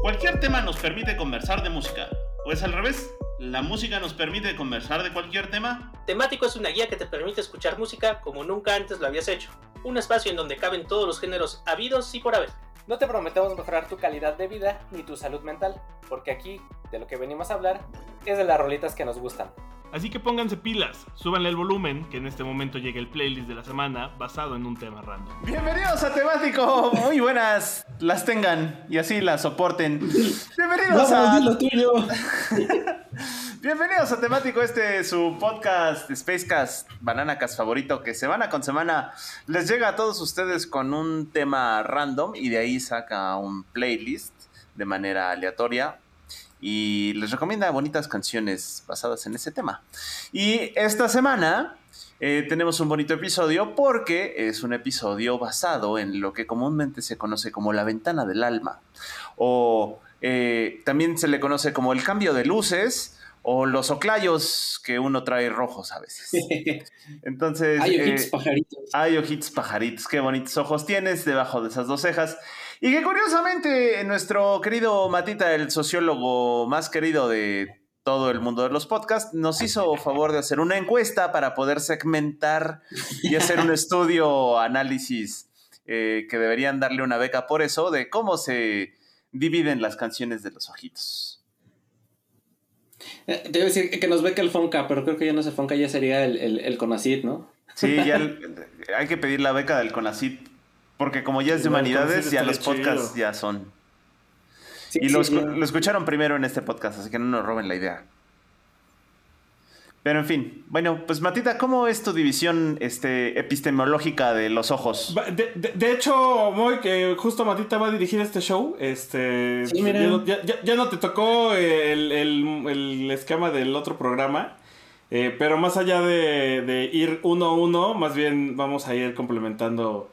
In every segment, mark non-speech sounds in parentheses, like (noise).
Cualquier tema nos permite conversar de música. ¿O es al revés? ¿La música nos permite conversar de cualquier tema? Temático es una guía que te permite escuchar música como nunca antes lo habías hecho. Un espacio en donde caben todos los géneros habidos y por haber. No te prometemos mejorar tu calidad de vida ni tu salud mental, porque aquí, de lo que venimos a hablar, es de las rolitas que nos gustan. Así que pónganse pilas, súbanle el volumen, que en este momento llega el playlist de la semana basado en un tema random. Bienvenidos a Temático, muy buenas las tengan y así las soporten. Bienvenidos a... tuyo. (laughs) Bienvenidos a Temático, este es su podcast Spacecast, Bananacast favorito, que semana con semana les llega a todos ustedes con un tema random y de ahí saca un playlist de manera aleatoria y les recomienda bonitas canciones basadas en ese tema. Y esta semana eh, tenemos un bonito episodio porque es un episodio basado en lo que comúnmente se conoce como la ventana del alma o eh, también se le conoce como el cambio de luces o los oclayos que uno trae rojos a veces. (laughs) Entonces. hay ojitos eh, pajaritos. Hay ojitos pajaritos. Qué bonitos ojos tienes debajo de esas dos cejas. Y que curiosamente nuestro querido Matita, el sociólogo más querido de todo el mundo de los podcasts, nos hizo favor de hacer una encuesta para poder segmentar y hacer un estudio, análisis, eh, que deberían darle una beca por eso, de cómo se dividen las canciones de los ojitos. Eh, te iba a decir que nos beca el Fonca, pero creo que ya no es el Fonca, ya sería el, el, Conacid, ¿no? Sí, ya (laughs) hay que pedir la beca del Conacid porque como ya es de humanidades, ya los podcasts ya son. y lo, escucharon primero en este podcast, así que no nos roben la idea. Pero en fin, bueno, pues Matita, ¿cómo es tu división este, epistemológica de los ojos? De, hecho, muy que justo Matita va a dirigir este show. Este, ya, no te tocó el, esquema del otro programa. Eh, pero más allá de, de, ir uno a uno, más bien vamos a ir complementando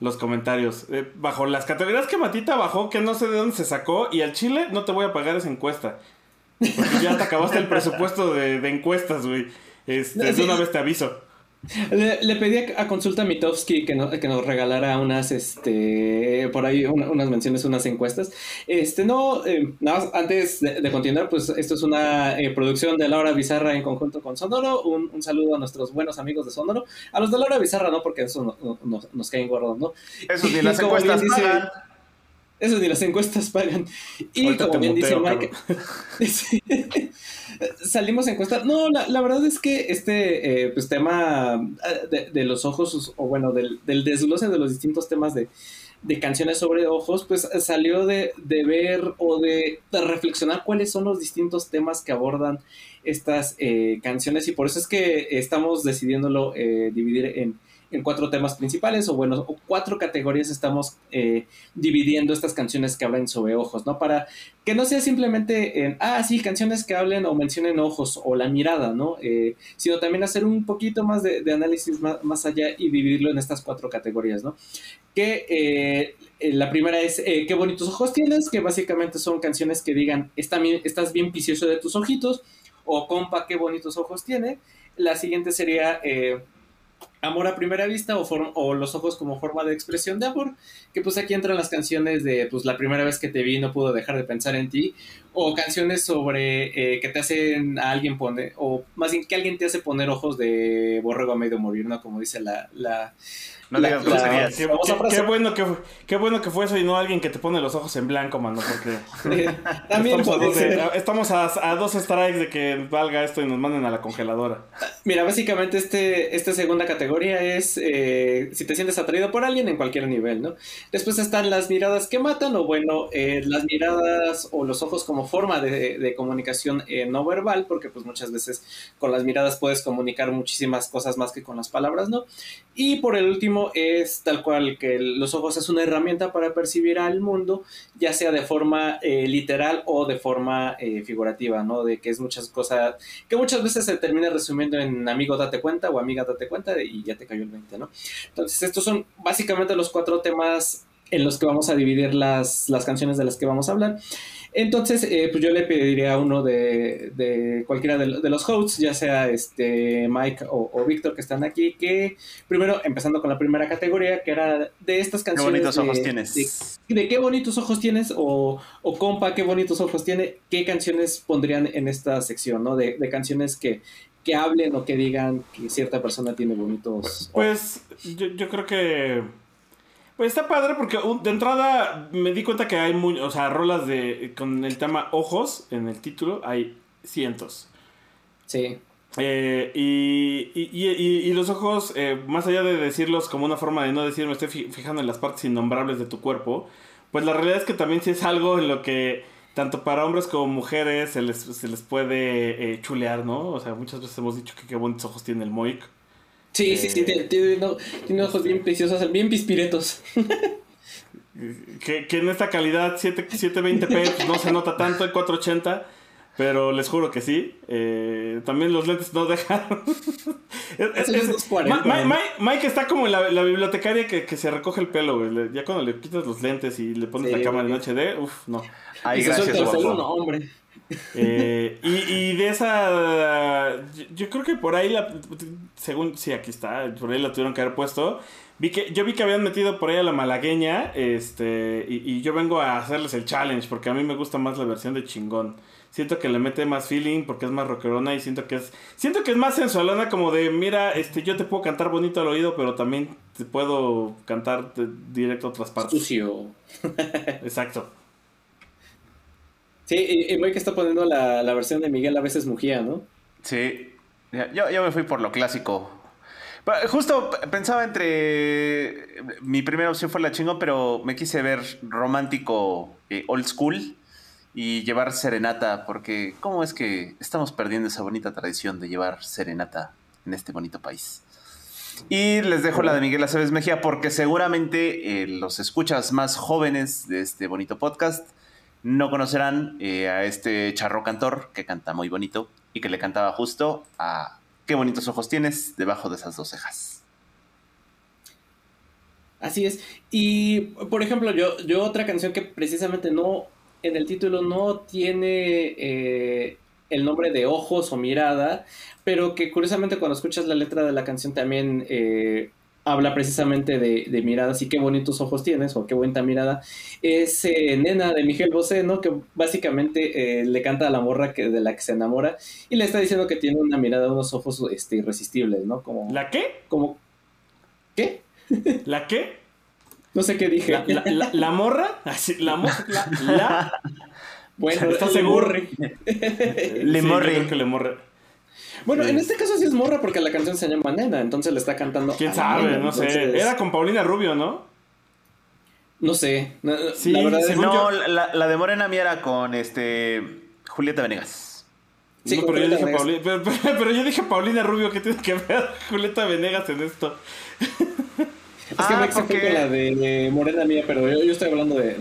los comentarios. Eh, bajo las categorías que Matita bajó, que no sé de dónde se sacó, y al Chile no te voy a pagar esa encuesta. Porque ya te acabaste el presupuesto de, encuestas, güey. Este, de una vez te aviso. Le, pedí a, consulta a Mitofsky que, que nos regalara unas, este, por ahí unas menciones, unas encuestas. Este, no, eh, nada más, antes de, continuar, pues esto es una eh, producción de Laura Bizarra en conjunto con Sonoro. Un, saludo a nuestros buenos amigos de Sonoro. A los de Laura Bizarra, ¿no? Porque eso nos caen gordos, ¿no? Eso ni las encuestas pagan. Eso ni las encuestas pagan. Y como bien dice Mike, (laughs) salimos a encuestar. No, la, verdad es que este eh, pues, tema eh, de, los ojos, o bueno, del, desglose de los distintos temas de, canciones sobre ojos, pues salió de, ver o de, reflexionar cuáles son los distintos temas que abordan estas eh, canciones y por eso es que estamos decidiéndolo dividir en en cuatro temas principales o bueno, o cuatro categorías estamos eh, dividiendo estas canciones que hablan sobre ojos, ¿no? Para que no sea simplemente en, ah, sí, canciones que hablen o mencionen ojos o la mirada, ¿no? Eh, sino también hacer un poquito más de, análisis más, allá y dividirlo en estas cuatro categorías, ¿no? Que eh, la primera es, qué bonitos ojos tienes, que básicamente son canciones que digan, Está bien, estás bien picioso de tus ojitos, o compa, qué bonitos ojos tiene. La siguiente sería amor a primera vista o, los ojos como forma de expresión de amor, que pues aquí entran las canciones de pues la primera vez que te vi no puedo dejar de pensar en ti, o canciones sobre eh, que te hacen a alguien poner, o más bien que alguien te hace poner ojos de borrego a medio morir, ¿no? Como dice la, la no digas groserías. Qué, bueno que, qué bueno que fue eso y no alguien que te pone los ojos en blanco, mano, porque (laughs) también estamos, a, dos, strikes de que valga esto y nos manden a la congeladora. Mira, básicamente este, esta segunda categoría es eh, si te sientes atraído por alguien en cualquier nivel, ¿no? Después están las miradas que matan, o bueno, eh, las miradas o los ojos como forma de, comunicación eh, no verbal, porque pues muchas veces con las miradas puedes comunicar muchísimas cosas más que con las palabras, ¿no? Y por el último es tal cual que los ojos es una herramienta para percibir al mundo, ya sea de forma eh, literal o de forma eh, figurativa, ¿no? De que es muchas cosas, que muchas veces se termina resumiendo en amigo date cuenta o amiga date cuenta y ya te cayó el 20, ¿no? Entonces estos son básicamente los cuatro temas en los que vamos a dividir las, las canciones de las que vamos a hablar. Entonces, eh, pues yo le pediría a uno de, cualquiera de, los hosts, ya sea este Mike o, Víctor que están aquí, que primero, empezando con la primera categoría, que era de estas canciones. Qué bonitos ojos tienes. De, qué bonitos ojos tienes, o, o, compa, qué bonitos ojos tiene, qué canciones pondrían en esta sección, ¿no? De, canciones que, que hablen o que digan que cierta persona tiene bonitos. Pues, yo, yo creo que pues está padre porque de entrada me di cuenta que hay muy, o sea, rolas de con el tema ojos en el título hay cientos. Sí. Eh, y, y, los ojos, eh, más allá de decirlos como una forma de no decir me estoy fijando en las partes innombrables de tu cuerpo, pues la realidad es que también sí es algo en lo que tanto para hombres como mujeres se les, se les puede eh, chulear, ¿no? O sea, muchas veces hemos dicho que qué bonitos ojos tiene el Moik. Sí, sí, sí, tiene, tiene, ojos bien preciosos, bien pispiretos. (laughs) que, que, en esta calidad 7, 720p pues, no se nota tanto el 480, pero les juro que sí. Eh, también los lentes no dejan. (laughs) Mike, está como en la, bibliotecaria que, que, se recoge el pelo, güey. Ya cuando le quitas los lentes y le pones la cámara en HD, uff, no. Ay, gracias, el no, hombre. Eh, y, de esa. Yo, creo que por ahí la. Según. Sí, aquí está. Por ahí la tuvieron que haber puesto. Vi que, yo vi que habían metido por ahí a la malagueña. Este. Y, yo vengo a hacerles el challenge. Porque a mí me gusta más la versión de chingón. Siento que le mete más feeling porque es más rockerona y siento que es. Siento que es más sensualona, como de mira, este, yo te puedo cantar bonito al oído, pero también te puedo cantar directo a otras partes. Sucio. Exacto. Sí, y, y que está poniendo la, versión de Miguel a veces Mujía, ¿no? Sí, yo, yo me fui por lo clásico. Justo pensaba entre. Mi primera opción fue la chingo, pero me quise ver romántico eh, old school y llevar serenata, porque ¿cómo es que estamos perdiendo esa bonita tradición de llevar serenata en este bonito país? Y les dejo la de Miguel Aceves Mejía, porque seguramente eh, los escuchas más jóvenes de este bonito podcast no conocerán eh, a este charro cantor que canta muy bonito y que le cantaba justo a Qué bonitos ojos tienes debajo de esas dos cejas. Así es. Y, por ejemplo, yo, yo otra canción que precisamente no, en el título no tiene eh, el nombre de ojos o mirada, pero que curiosamente cuando escuchas la letra de la canción también eh, habla precisamente de, miradas y qué bonitos ojos tienes o qué buena mirada. Es eh, Nena de Miguel Bosé, ¿no? Que básicamente eh, le canta a la morra que, de la que se enamora y le está diciendo que tiene una mirada, unos ojos este, irresistibles, ¿no? Como, ¿La qué? Como, ¿Qué? (laughs) ¿La qué? No sé qué dije. ¿La, morra? La morra. La, Bueno, ¿estás seguro? Le morre. le morre. Bueno, en este caso sí es morra porque la canción se llama Nena, entonces le está cantando. ¿Quién sabe? no sé. Era con Paulina Rubio, ¿no? No sé. Sí, la verdad no, la, de Morena Mía era con este Julieta Venegas. Sí, pero, yo dije Paulina, (laughs) pero, yo dije Paulina Rubio, ¿qué tiene que ver (laughs) Julieta Venegas en esto? Es que ah, me porque... con la de, Morena Mía, pero yo, yo estoy hablando de,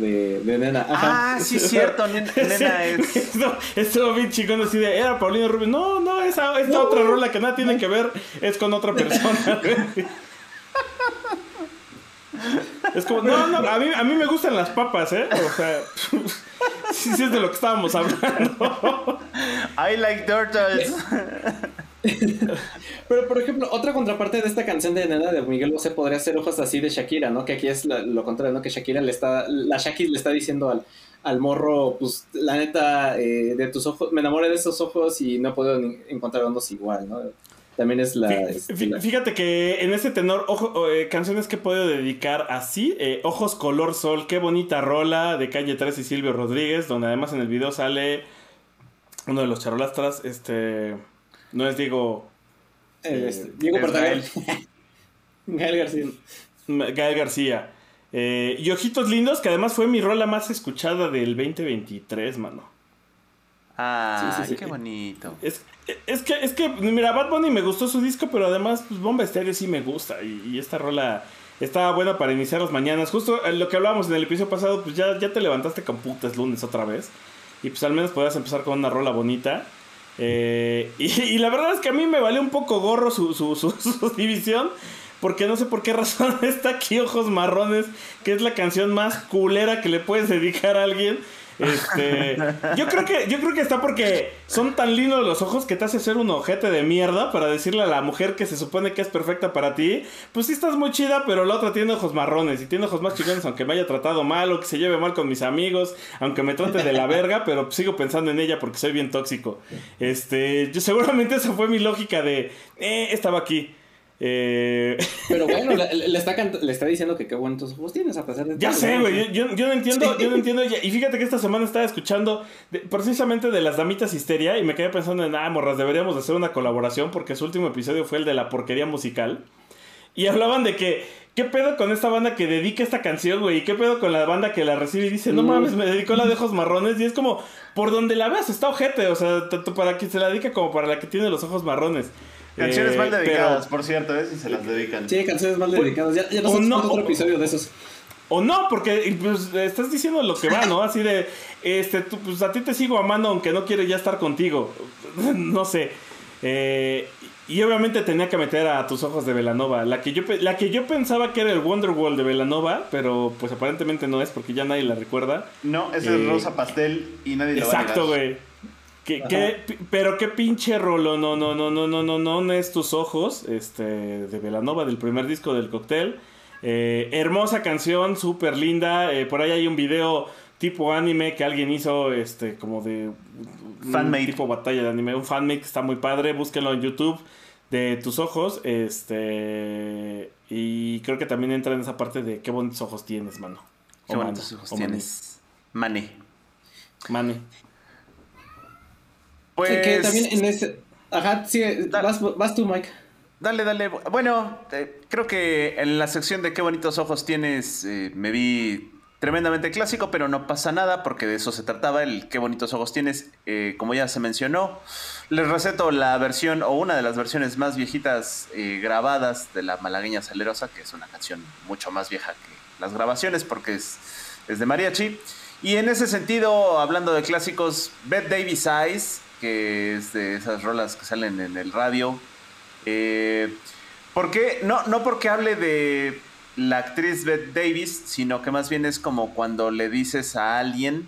de, Nena. Ah, sí, es cierto, (laughs) Nena, es. (laughs) Estuvo bien chingón así de, era Paulina Rubio. No, no, esa, esta otra rola que nada tiene que ver es con otra persona. (laughs) es como, no, no, a mí, a mí me gustan las papas, ¿eh? O sea, sí, sí es de lo que estábamos hablando. I like turtles. Pero, por ejemplo, otra contraparte de esta canción de Nena de Miguel Bosé podría ser Ojos así de Shakira, ¿no? Que aquí es lo contrario, ¿no? Que Shakira le está, la Shakira le está diciendo al, al morro, pues, la neta, eh, de tus ojos, me enamoré de esos ojos y no puedo encontrar ondos igual, ¿no? También es este, la... Fíjate que en ese tenor, ojo, eh, canciones que puedo dedicar así, eh, Ojos Color Sol, qué bonita rola de Calle 3 y Silvio Rodríguez, donde además en el video sale uno de los charolastras, este... No es Diego. Eh, este, Diego Portagal. Gael (laughs) García. Gael García. Eh, y Ojitos Lindos, que además fue mi rola más escuchada del 2023, mano. Ah, qué bonito. Es, que, es que, mira, Bad Bunny me gustó su disco, pero además, pues, Bomba Estéreo sí me gusta. Y, esta rola estaba buena para iniciar las mañanas. Justo lo que hablábamos en el episodio pasado, pues ya, ya te levantaste con putas lunes otra vez. Y pues al menos podías empezar con una rola bonita. Eh, y, la verdad es que a mí me valió un poco gorro su, su, su, (laughs) división. porque no sé por qué razón (laughs) está aquí Ojos Marrones, que es la canción más culera que le puedes dedicar a alguien. Este, yo creo que yo creo que está porque son tan lindos los ojos que te hace ser un ojete de mierda para decirle a la mujer que se supone que es perfecta para ti, pues sí estás muy chida, pero la otra tiene ojos marrones y tiene ojos más chicones aunque me haya tratado mal o que se lleve mal con mis amigos, aunque me trate de la verga, pero sigo pensando en ella porque soy bien tóxico. Este, yo seguramente esa fue mi lógica de eh, estaba aquí. Eh... (laughs) Pero bueno, le, está le, está diciendo que qué bonitos ojos tienes a pesar de Ya sé, güey, yo, yo, no entiendo, yo no entiendo. Y fíjate que esta semana estaba escuchando precisamente de las damitas histeria y me quedé pensando en, ah, morras, deberíamos hacer una colaboración porque su último episodio fue el de la porquería musical. Y hablaban de que, ¿qué pedo con esta banda que dedica esta canción, güey? ¿Y qué pedo con la banda que la recibe y dice, no mames, me dedicó la de ojos marrones? Y es como, por donde la veas está ojete, o sea, tanto para quien se la dedica como para la que tiene los ojos marrones. Canciones eh, mal dedicadas, por cierto, ¿eh? Si se las dedican. Sí, canciones mal dedicadas. Ya, ya no otro episodio de esos. O no, porque pues, estás diciendo lo que va, ¿no? Así de, este, tú, pues a ti te sigo amando aunque no quiero ya estar contigo. (laughs) no sé. Eh, y obviamente tenía que meter a tus ojos de Velanova. La que yo, la que yo pensaba que era el Wonderwall de Velanova, pero pues aparentemente no es porque ya nadie la recuerda. No, ese es Rosa Pastel y nadie la va a Exacto, güey pero qué pinche rolo, no, no, no, no, no, no, no, no es tus ojos, este, de Velanova, del primer disco del cóctel. Eh, hermosa canción, súper linda. Eh, por ahí hay un video tipo anime que alguien hizo, este, como de fanmade. tipo batalla de anime, un fanmade que está muy padre, búsquenlo en YouTube de tus ojos, este, y creo que también entra en esa parte de qué bonitos ojos tienes, mano. Qué bonitos ojos tienes. Mane. Mane. Pues... Que, también en ese... Ajá, sí, vas, tú, Mike. Dale, dale. Bueno, eh, creo que en la sección de qué bonitos ojos tienes eh, me vi tremendamente clásico, pero no pasa nada porque de eso se trataba, el qué bonitos ojos tienes, eh, como ya se mencionó. Les receto la versión o una de las versiones más viejitas grabadas de la malagueña salerosa, que es una canción mucho más vieja que las grabaciones porque es, es de mariachi. Y en ese sentido, hablando de clásicos, Beth Davis Eyes que es de esas rolas que salen en el radio. Eh, ¿Por qué? No, no porque hable de la actriz Beth Davis, sino que más bien es como cuando le dices a alguien,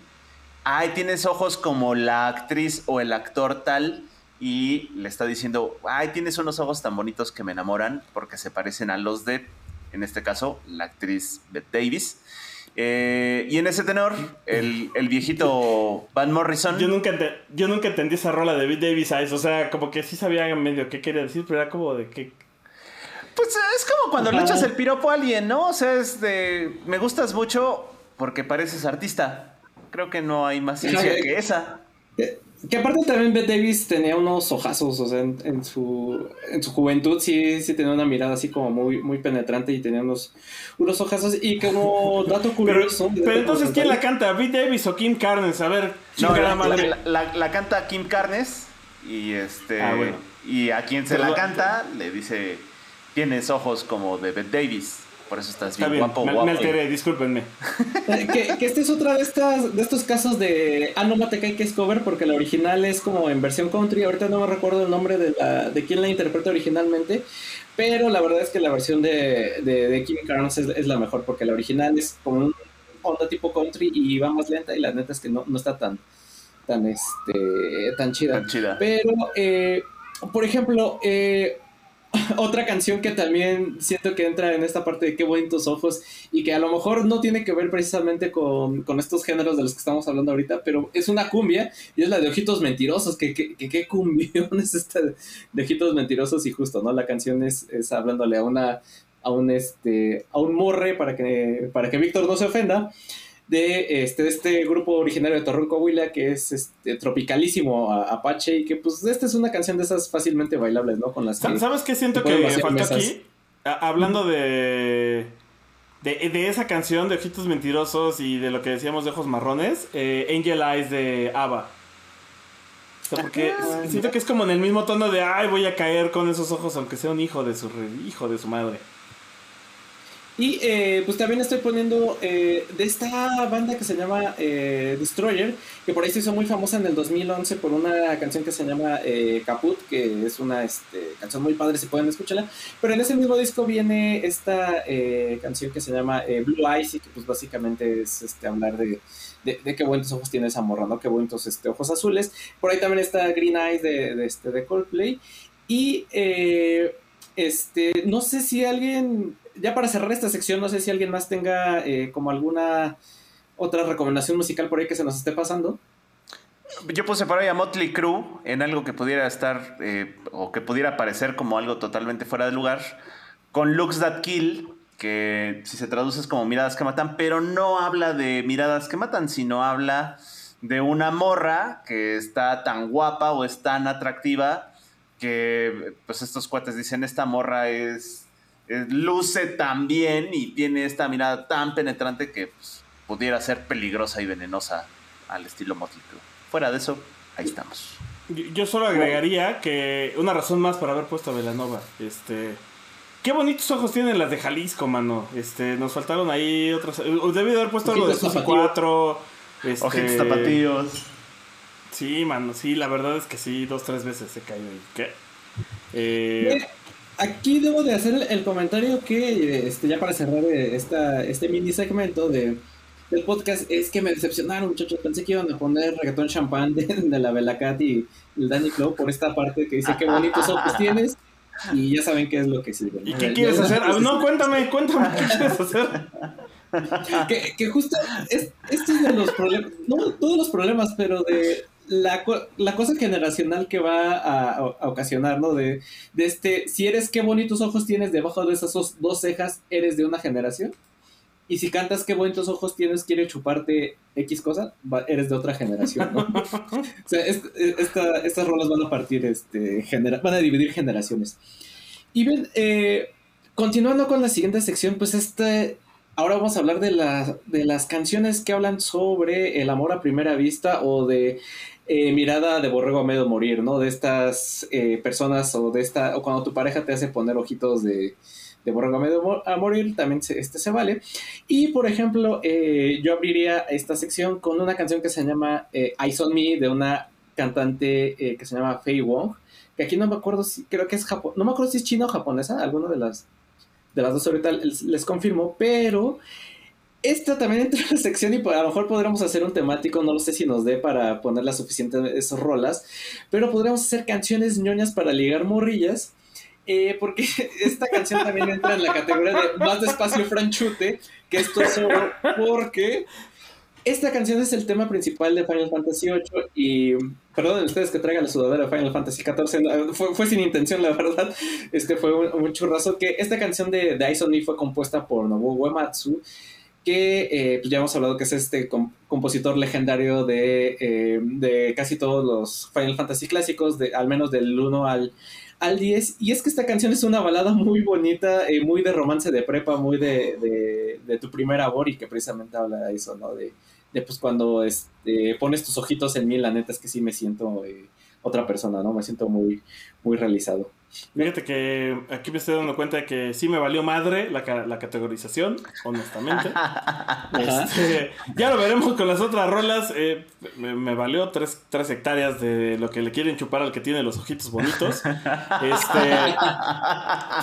ay, tienes ojos como la actriz o el actor tal, y le está diciendo, ay, tienes unos ojos tan bonitos que me enamoran porque se parecen a los de, en este caso, la actriz Beth Davis. Eh, y en ese tenor, el, viejito Van Morrison. Yo nunca, yo nunca entendí esa rola de Davis Eyes. O sea, como que sí sabía medio qué quería decir, pero era como de que. Pues es como cuando le echas el piropo a alguien, ¿no? O sea, es de. Me gustas mucho porque pareces artista. Creo que no hay más ciencia que esa. Que aparte también Bette Davis tenía unos ojazos, o sea, en, su, en su juventud sí, sí tenía una mirada así como muy, muy penetrante y tenía unos, unos ojazos. Y como dato curioso. Pero, entonces, ¿quién la canta? ¿Bette Davis o Kim Carnes? A ver, no, la, la, canta Kim Carnes y este. Ah, y a quien se la canta le dice: Tienes ojos como de Bette Davis. Por eso estás bien, guapo, me, guapo. Me alteré, discúlpenme. Eh, que, que, este es otra de estas de estos casos de ah no mate que es cover porque la original es como en versión country. Ahorita no me recuerdo el nombre de la de quién la interpreta originalmente, pero la verdad es que la versión de, de, Kim Carnes es, la mejor porque la original es como un onda tipo country y va más lenta y la neta es que no, no está tan tan este tan chida. Tan chida. Pero eh, por ejemplo, eh, (laughs) otra canción que también siento que entra en esta parte de qué bonitos ojos y que a lo mejor no tiene que ver precisamente con, estos géneros de los que estamos hablando ahorita, pero es una cumbia y es la de Ojitos Mentirosos, que qué cumbión (laughs) es esta de Ojitos Mentirosos y justo, ¿no? La canción es, es hablándole a una a un este a un morre para que para que Víctor no se ofenda de este, este grupo originario de Torreón, Coahuila, que es este, tropicalísimo Apache, y que pues esta es una canción de esas fácilmente bailables, ¿no? Con las ¿Sabes qué siento que faltó aquí? hablando de, de, esa canción de Ojitos Mentirosos y de lo que decíamos de Ojos Marrones, eh, Angel Eyes de ABBA. porque ah. siento que es como en el mismo tono de, ay, voy a caer con esos ojos aunque sea un hijo de su hijo de su madre. Y eh, pues también estoy poniendo eh, de esta banda que se llama eh, Destroyer, que por ahí se hizo muy famosa en el 2011 por una canción que se llama Caput, que es una este, canción muy padre, si pueden escucharla. Pero en ese mismo disco viene esta canción que se llama Blue Eyes y que pues básicamente es este, hablar de, de, qué bonitos ojos tiene esa morra, ¿no? Qué bonitos este, ojos azules. Por ahí también está Green Eyes de, de, este, de Coldplay. Y este, no sé si alguien ya para cerrar esta sección, no sé si alguien más tenga eh, como alguna otra recomendación musical por ahí que se nos esté pasando. Yo puse por ahí a Motley Crue en algo que pudiera estar eh, o que pudiera parecer como algo totalmente fuera de lugar, con Looks That Kill, que si se traduce es como miradas que matan, pero no habla de miradas que matan, sino habla de una morra que está tan guapa o es tan atractiva que pues estos cuates dicen esta morra es luce tan bien y tiene esta mirada tan penetrante que pues, pudiera ser peligrosa y venenosa al estilo Motley Fuera de eso, ahí estamos. Yo solo agregaría que una razón más para haber puesto a Velanova. Este, qué bonitos ojos tienen las de Jalisco, mano. Este, nos faltaron ahí otras. Debí haber puesto algo de sus cuatro. Este, Ojitos zapatillos. Sí, mano, sí, la verdad es que sí, dos, tres veces he caído ahí. ¿Qué? Eh, aquí debo de hacer el comentario que, este, ya para cerrar eh, esta, este mini segmento de, del podcast, es que me decepcionaron, muchachos. Pensé que iban a poner reggaetón champán de, de la Belacat y el Danny Flow por esta parte que dice qué bonitos ojos tienes. Y ya saben qué es lo que sirve. ¿Y qué quieres hacer? Ah, no, cuéntame, cuéntame, ¿qué quieres hacer? que, que justo es, este es de los problemas, no todos los problemas, pero de la, la, cosa generacional que va a, ocasionar, ¿no? De, de, este, si eres qué bonitos ojos tienes debajo de esas dos, cejas, eres de una generación. Y si cantas qué bonitos ojos tienes, quiere chuparte X cosa, eres de otra generación, ¿no? (laughs) o sea, estas rolas van a partir, este, van a dividir generaciones. Y ven, eh, continuando con la siguiente sección, pues este, ahora vamos a hablar de, la, de las canciones que hablan sobre el amor a primera vista o de eh, mirada de borrego a medio morir, ¿no? De estas eh, personas o de esta, o cuando tu pareja te hace poner ojitos de, de borrego a medio a morir, también este se vale. Y por ejemplo, eh, yo abriría esta sección con una canción que se llama Eyes on Me de una cantante que se llama Fei Wong, que aquí no me acuerdo si, creo que es Japón, no me acuerdo si es china o japonesa, alguna de las, de las dos ahorita les confirmo, pero esta también entra en la sección y a lo mejor podríamos hacer un temático, no lo sé si nos dé para poner las suficientes rolas, pero podríamos hacer canciones ñoñas para ligar morrillas, eh, porque (laughs) esta canción también entra en la categoría de más despacio franchute, que esto es solo porque esta canción es el tema principal de Final Fantasy VIII y perdonen ustedes que traigan la sudadera de Final Fantasy XIV, fue, sin intención la verdad, este fue un, churrazo que esta canción de, de fue compuesta por Nobuo Uematsu que eh, pues ya hemos hablado que es este compositor legendario eh, de, casi todos los Final Fantasy clásicos, de, al menos del 1 al, al 10. Y es que esta canción es una balada muy bonita, eh, muy de romance de prepa, muy de, de, tu primer amor y que precisamente habla de eso, ¿no? De, de pues cuando este, pones tus ojitos en mí, la neta es que sí me siento otra persona, ¿no? Me siento muy, muy realizado. Fíjate que aquí me estoy dando cuenta de que sí me valió madre la, la categorización, honestamente. (laughs) Este, ya lo veremos con las otras rolas. Eh, me, valió tres, hectáreas de lo que le quieren chupar al que tiene los ojitos bonitos. Este,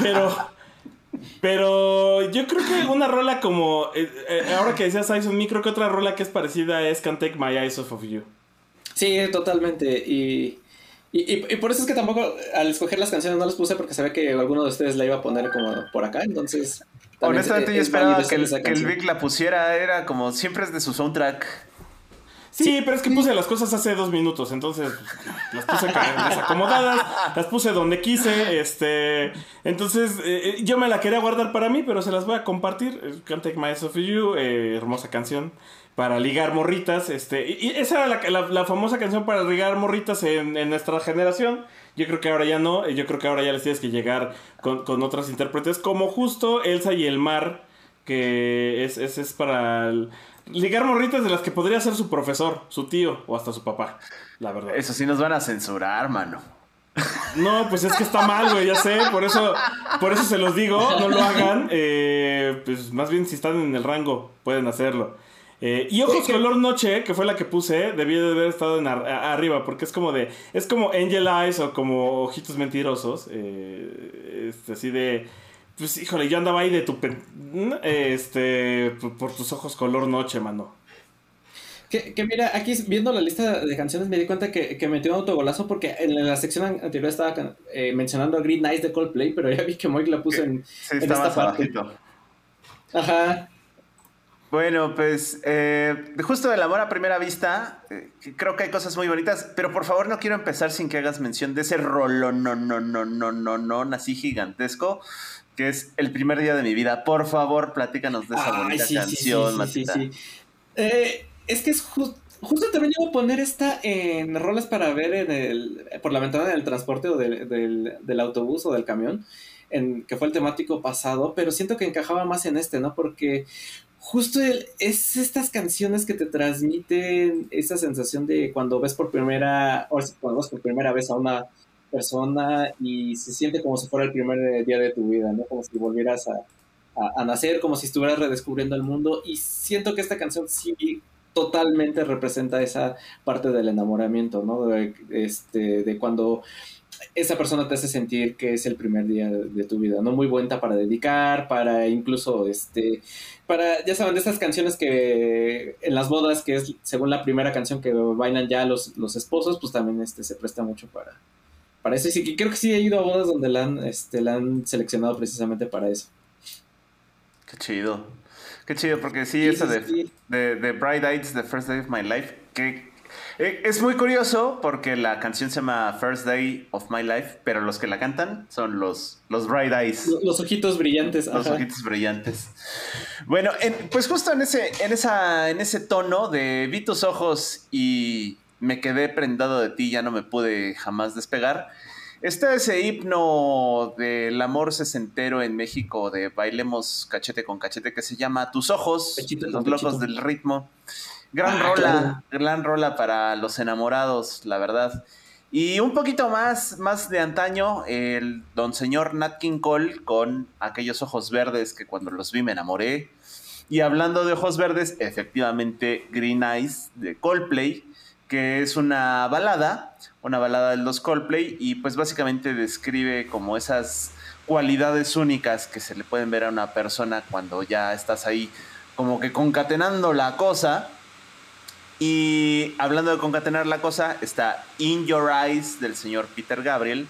pero, pero yo creo que una rola como. Eh, eh, ahora que decías on Me, creo que otra rola que es parecida es Can't Take My Eyes Off of You. Sí, totalmente. Y. Y, por eso es que tampoco al escoger las canciones no las puse porque sabía que alguno de ustedes la iba a poner como por acá, entonces... Honestamente yo esperaba que el, que el, Vic la pusiera, era como siempre es de su soundtrack. Sí, pero es que puse las cosas hace dos minutos, entonces las puse desacomodadas, las puse donde quise, este, entonces eh, eh, yo me la quería guardar para mí, pero se las voy a compartir. Can't Take My Eyes Off You, eh, hermosa canción para ligar morritas. Este, y, esa era la, famosa canción para ligar morritas en, nuestra generación. Yo creo que ahora ya no. Yo creo que ahora ya les tienes que llegar con, con otras intérpretes. Como justo Elsa y el mar. Que es, es, es para ligar morritas de las que podría ser su profesor, su tío o hasta su papá. La verdad. Eso sí nos van a censurar, mano. No, pues es que está mal, güey, ya sé, por eso, por eso se los digo, no lo hagan. Eh, pues más bien si están en el rango, pueden hacerlo. Eh, y Ojos Color Noche, que fue la que puse, debía de haber estado en arriba, porque es como de. Es como Angel Eyes o como Ojitos Mentirosos. Eh, este, así de. Pues híjole, yo andaba ahí de tu. Este. Por, tus ojos color noche, mano. Que, mira, aquí viendo la lista de canciones me di cuenta que, que metió un autogolazo porque en la sección anterior estaba eh, mencionando a Green Nice de Coldplay, pero ya vi que Moik la puso en, sí, esta parte. Ajá. Bueno, pues eh, justo del amor a primera vista, eh, creo que hay cosas muy bonitas, pero por favor no quiero empezar sin que hagas mención de ese rolo no no no no no no así gigantesco que es el primer día de mi vida. Por favor, platícanos de esa bonita canción, sí, sí, eh, es que es justo también iba a poner esta en rolas para ver en el por la ventana del transporte o del, del, del autobús o del camión. En, que fue el temático pasado, pero siento que encajaba más en este, ¿no? Porque justo es estas canciones que te transmiten esa sensación de cuando ves por primera, o cuando ves por primera vez a una persona y se siente como si fuera el primer día de tu vida, ¿no? Como si volvieras a, nacer, como si estuvieras redescubriendo el mundo. Y siento que esta canción sí totalmente representa esa parte del enamoramiento, ¿no? De, este, de cuando esa persona te hace sentir que es el primer día de, tu vida, ¿no? Muy buena para dedicar, para incluso, este, para, ya saben, de estas canciones que en las bodas, que es según la primera canción que bailan ya los, los esposos, pues también este, se presta mucho para, para eso. Y sí, creo que sí he ido a bodas donde la han, este, la han seleccionado precisamente para eso. Qué chido. Qué chido, porque sí, eso de, de, de Bright Eyes, The First Day of My Life, que eh, es muy curioso porque la canción se llama First Day of My Life, pero los que la cantan son los, los Bright Eyes. Los, ojitos brillantes. Los ojitos brillantes. Bueno, pues justo en ese, en, esa, en ese tono de vi tus ojos y me quedé prendado de ti, ya no me pude jamás despegar. Está ese himno del amor sesentero en México de bailemos cachete con cachete que se llama Tus ojos, los locos del ritmo. Gran ah, rola, gran rola para los enamorados, la verdad. Y un poquito más, más de antaño, el don señor Nat King Cole con aquellos ojos verdes que cuando los vi me enamoré. Y hablando de ojos verdes, efectivamente Green Eyes de Coldplay, que es una balada, una balada de los Coldplay, y pues básicamente describe como esas cualidades únicas que se le pueden ver a una persona cuando ya estás ahí como que concatenando la cosa. Y hablando de concatenar la cosa, está In Your Eyes del señor Peter Gabriel,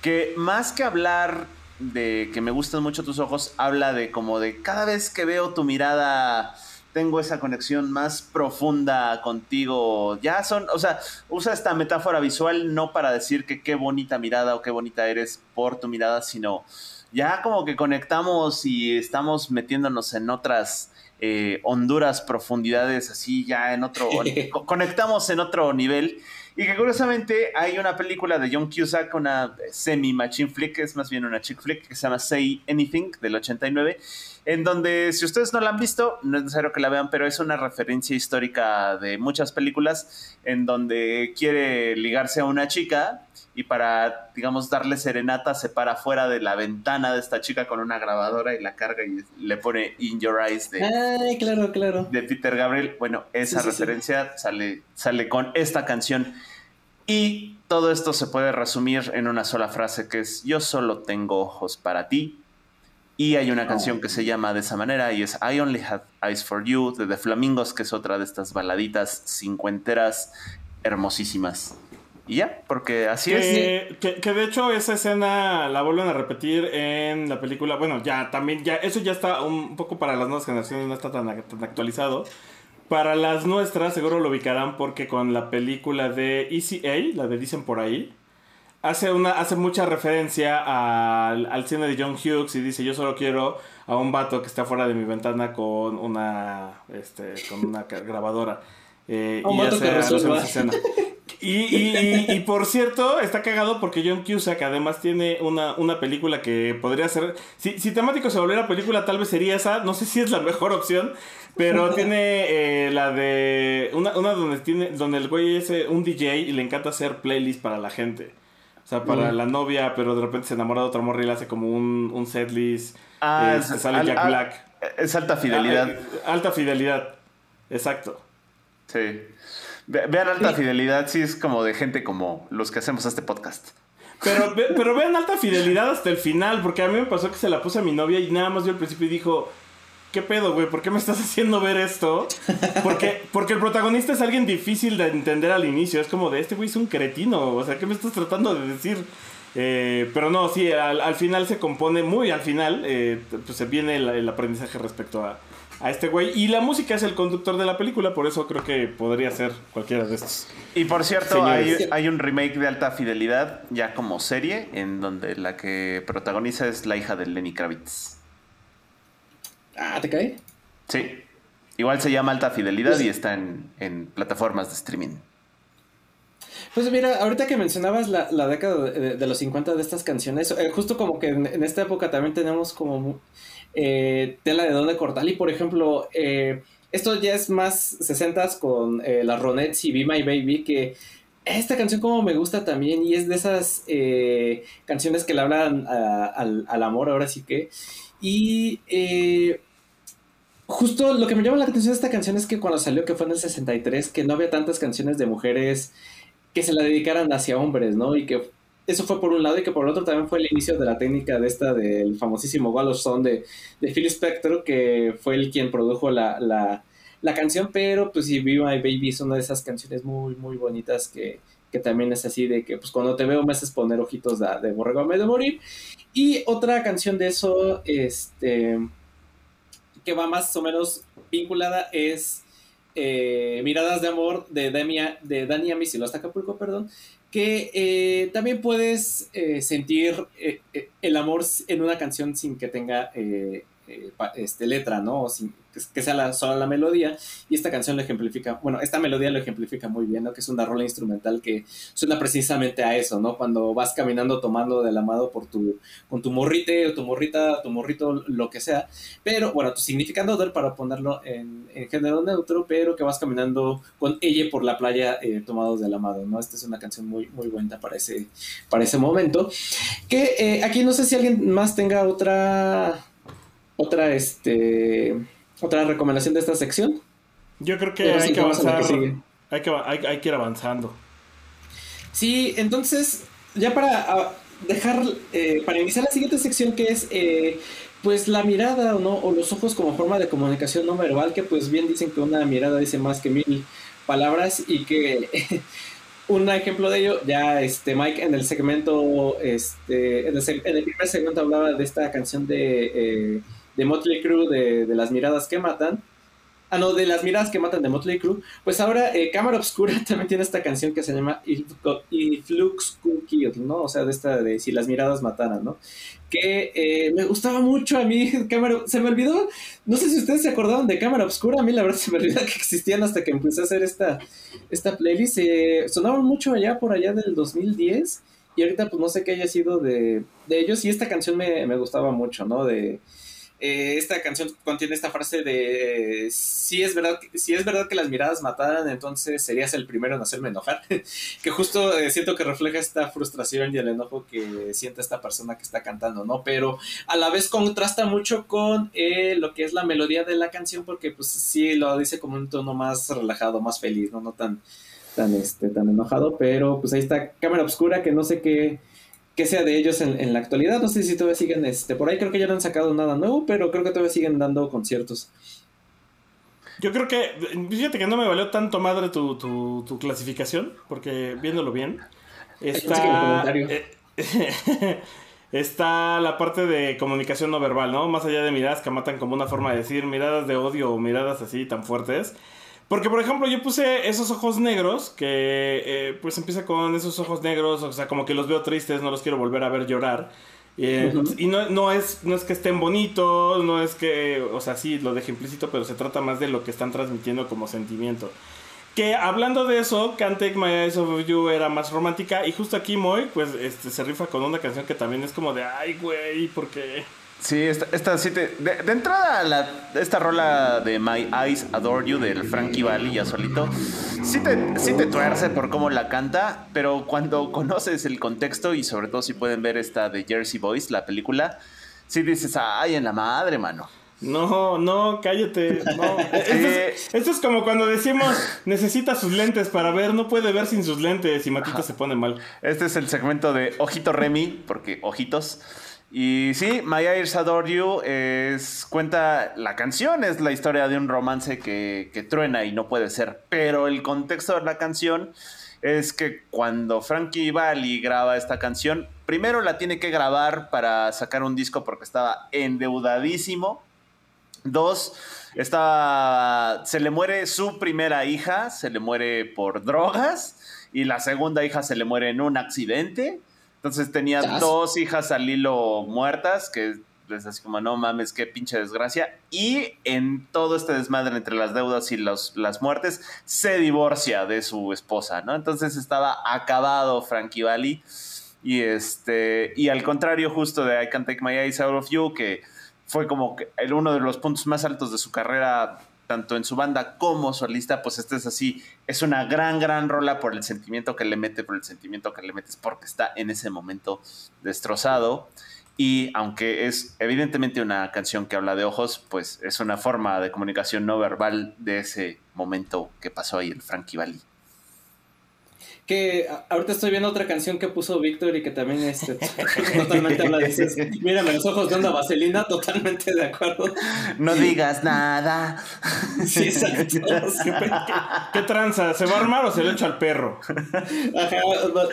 que más que hablar de que me gustan mucho tus ojos, habla de como de cada vez que veo tu mirada, tengo esa conexión más profunda contigo. Ya son, o sea, usa esta metáfora visual no para decir que qué bonita mirada o qué bonita eres por tu mirada, sino ya como que conectamos y estamos metiéndonos en otras eh, Honduras, profundidades así ya en otro, (laughs) conectamos en otro nivel. Y que curiosamente hay una película de John Cusack, una semi-machine flick, es más bien una chick flick, que se llama Say Anything, del 89, en donde si ustedes no la han visto, no es necesario que la vean, pero es una referencia histórica de muchas películas, en donde quiere ligarse a una chica y para, digamos, darle serenata se para fuera de la ventana de esta chica con una grabadora y la carga y le pone In Your Eyes de, claro, claro. de Peter Gabriel. Bueno, esa referencia Sale, sale con esta canción. Y todo esto se puede resumir en una sola frase que es Yo solo tengo ojos para ti. Y hay una canción que se llama de esa manera y es I Only Have Eyes for You de The Flamingos, que es otra de estas baladitas cincuenteras hermosísimas. Y ya, porque así es. Que, de hecho esa escena la vuelven a repetir en la película. Bueno, ya también, ya eso ya está un poco para las nuevas generaciones, no está tan, actualizado. Para las nuestras seguro lo ubicarán porque con la película de ECA, la de Dicen por ahí, hace, una, hace mucha referencia al, al cine de John Hughes y dice yo solo quiero a un vato que esté afuera de mi ventana con una, este, con una grabadora. Eh, y hace escena. Y, y, por cierto, está cagado porque John Cusack además tiene una, una película que podría ser. Si, si temático se volviera película, tal vez sería esa. No sé si es la mejor opción. Pero (laughs) tiene eh, la de. Una, una donde tiene. Donde el güey es eh, un DJ y le encanta hacer playlists para la gente. O sea, para la novia, pero de repente se enamora de otra morra y le hace como un, un setlist. Ah, eh, sale Jack Black. Es alta fidelidad. Ah, alta fidelidad. Exacto. Sí. Vean alta fidelidad, sí es como de gente como los que hacemos este podcast. Pero, pero vean alta (laughs) fidelidad hasta el final, porque a mí me pasó que se la puse a mi novia y nada más vio al principio y dijo, ¿qué pedo, güey? ¿Por qué me estás haciendo ver esto? Porque, porque el protagonista es alguien difícil de entender al inicio. Es como de, este güey es un cretino. O sea, ¿qué me estás tratando de decir? Eh, pero no, sí, al, final se compone, muy al final, eh, pues se viene el aprendizaje respecto a, a este güey. Y la música es el conductor de la película, por eso creo que podría ser cualquiera de estos. Y por cierto, hay, un remake de alta fidelidad, ya como serie, en donde la que protagoniza es la hija de Lenny Kravitz. Ah, ¿te cae? Sí. Igual se llama Alta Fidelidad pues y está en, plataformas de streaming. Pues mira, ahorita que mencionabas la, década de, los 50 de estas canciones, eh, justo como que en, en, esta época también tenemos como eh, tela de dónde cortar. Y por ejemplo, eh, esto ya es más 60 con eh, las Ronettes y Be My Baby, que esta canción como me gusta también y es de esas canciones que le hablan al, amor, ahora sí que. Y justo lo que me llama la atención de esta canción es que cuando salió, que fue en el 63, que no había tantas canciones de mujeres que se la dedicaran hacia hombres, ¿no? Y que eso fue por un lado y que por el otro también fue el inicio de la técnica de esta del famosísimo Wall of Sound de, de Phil Spector, que fue el quien produjo la, la, la canción, pero pues sí, Be My Baby es una de esas canciones muy, muy bonitas que, que también es así de que pues cuando te veo me haces poner ojitos de, de de morir. Y otra canción de eso, este, que va más o menos vinculada es eh, Miradas de Amor de, Demia, de Dani Amisilo hasta Acapulco, perdón, que eh, también puedes eh, sentir el amor en una canción sin que tenga este, letra, ¿no? que sea la, solo la melodía. Y esta canción lo ejemplifica, bueno, esta melodía lo ejemplifica muy bien, ¿no? Que es una rola instrumental que suena precisamente a eso, ¿no? Cuando vas caminando tomando del amado por tu, con tu morrite o tu morrita, tu morrito, lo que sea. Pero, bueno, tu significando del para ponerlo en, género neutro, pero que vas caminando con ella por la playa eh, tomados del amado, ¿no? Esta es una canción muy, muy buena para ese, para ese momento. Que eh, aquí no sé si alguien más tenga otra otra este otra recomendación de esta sección. Yo creo que hay que avanzar. hay, que, hay, que ir avanzando. Sí, entonces, ya para ah, dejar, eh, para iniciar la siguiente sección que es, eh, pues la mirada o no, o los ojos como forma de comunicación no verbal, que pues bien dicen que una mirada dice más que mil palabras y que (laughs) un ejemplo de ello, ya este Mike en el segmento, este, en el, primer segmento hablaba de esta canción de... Eh, de Motley Crue de, de, las miradas que matan. Ah, no, de las miradas que matan de Motley Crue. Pues ahora eh, Cámara Obscura (laughs) también tiene esta canción que se llama Cool Kill, ¿no? O sea, de esta de si las miradas mataran, ¿no? Que eh, me gustaba mucho a mí. (laughs) Cámara, se me olvidó. No sé si ustedes se acordaron de Cámara Obscura. A mí la verdad (laughs) se me olvidó que existían hasta que empecé a hacer esta, esta playlist. Eh, sonaban mucho allá por allá del 2010. Y ahorita pues no sé qué haya sido de, de ellos. Y esta canción me, me gustaba mucho, ¿no? De eh, esta canción contiene esta frase de si es verdad si es verdad que las miradas mataran entonces serías el primero en hacerme enojar (laughs) que justo eh, siento que refleja esta frustración y el enojo que siente esta persona que está cantando no pero a la vez contrasta mucho con eh, lo que es la melodía de la canción porque pues sí lo dice como un tono más relajado más feliz no no tan tan este tan enojado pero pues ahí está cámara oscura que no sé qué que sea de ellos en, la actualidad. No sé si todavía siguen este, por ahí, creo que ya no han sacado nada nuevo, pero creo que todavía siguen dando conciertos. Yo creo que, fíjate que no me valió tanto madre tu, tu, clasificación, porque viéndolo bien, está, eh, (laughs) está la parte de comunicación no verbal, ¿no? Más allá de miradas que matan como una forma de decir, miradas de odio o miradas así tan fuertes. Porque, por ejemplo, yo puse esos ojos negros, que eh, pues empieza con esos ojos negros, o sea, como que los veo tristes, no los quiero volver a ver llorar. Eh, y no, no, es, no es que estén bonitos, no es que, o sea, sí, lo deje implícito, pero se trata más de lo que están transmitiendo como sentimiento. Que hablando de eso, Can't Take My Eyes Off You era más romántica. Y justo aquí Moy, pues este, se rifa con una canción que también es como de, ay, güey, ¿por qué? Sí, esta, sí te, de, entrada, la, esta rola de My Eyes Adore You del Frankie Valli ya solito, sí te, sí te tuerce por cómo la canta, pero cuando conoces el contexto y sobre todo si pueden ver esta de Jersey Boys, la película, sí dices, ay, en la madre, mano. No, no, cállate. No. (laughs) esto, es, como cuando decimos necesita sus lentes para ver, no puede ver sin sus lentes y Matita se pone mal. Este es el segmento de Ojito Remy, porque ojitos. Y sí, My Eyes Adore You es, cuenta, la canción es la historia de un romance que, que truena y no puede ser, pero el contexto de la canción es que cuando Frankie Valli graba esta canción, primero la tiene que grabar para sacar un disco porque estaba endeudadísimo. Dos, estaba, se le muere su primera hija, se le muere por drogas y la segunda hija se le muere en un accidente. Entonces tenía dos hijas al hilo muertas, que es así como, no mames, qué pinche desgracia. Y en todo este desmadre entre las deudas y los, las muertes, se divorcia de su esposa, ¿no? Entonces estaba acabado Frankie Valli. Y, este, y al contrario justo de I Can't Take My Eyes Out of You, que fue como el uno de los puntos más altos de su carrera tanto en su banda como solista, pues este es así, es una gran, gran rola por el sentimiento que le mete, por el sentimiento que le metes, porque está en ese momento destrozado. Y aunque es evidentemente una canción que habla de ojos, pues es una forma de comunicación no verbal de ese momento que pasó ahí el Frankie Valli que ahorita estoy viendo otra canción que puso Víctor y que también este, (laughs) totalmente habla de eso. Mírame los ojos de onda vaselina, totalmente de acuerdo. No digas nada. Sí, exacto. ¿Qué, tranza? ¿Se va a armar o se lo echa al perro? Ajá,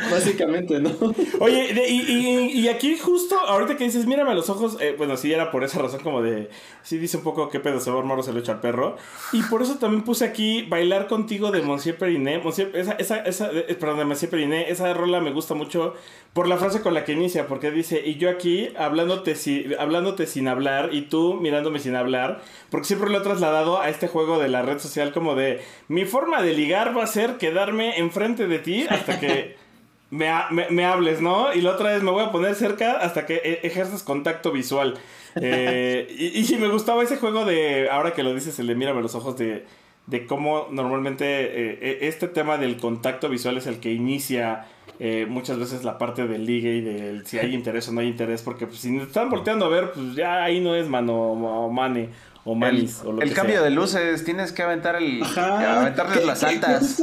básicamente, ¿no? Oye, y, aquí justo, ahorita que dices, mírame los ojos, eh, bueno, sí era por esa razón como de, sí dice un poco qué pedo, se va a armar o se lo echa al perro. Y por eso también puse aquí Bailar Contigo de Monsieur Periné. Monsieur, esa, esa, esa, perdón, de Messi Periné, esa rola me gusta mucho por la frase con la que inicia, porque dice, y yo aquí hablándote, si, hablándote sin hablar y tú mirándome sin hablar, porque siempre lo he trasladado a este juego de la red social como de, mi forma de ligar va a ser quedarme enfrente de ti hasta que... (laughs) Me, me, hables, ¿no? Y la otra vez me voy a poner cerca hasta que e, ejerzas contacto visual. (laughs) Eh, y, y, me gustaba ese juego de, ahora que lo dices, el de mírame los ojos de de cómo normalmente eh, eh, este tema del contacto visual es el que inicia eh, muchas veces la parte del ligue y del si hay interés o no hay interés, porque pues, si están volteando a ver, pues ya ahí no es mano o mane o manis el, o lo el cambio de luces, tienes que aventar el aventarles las altas.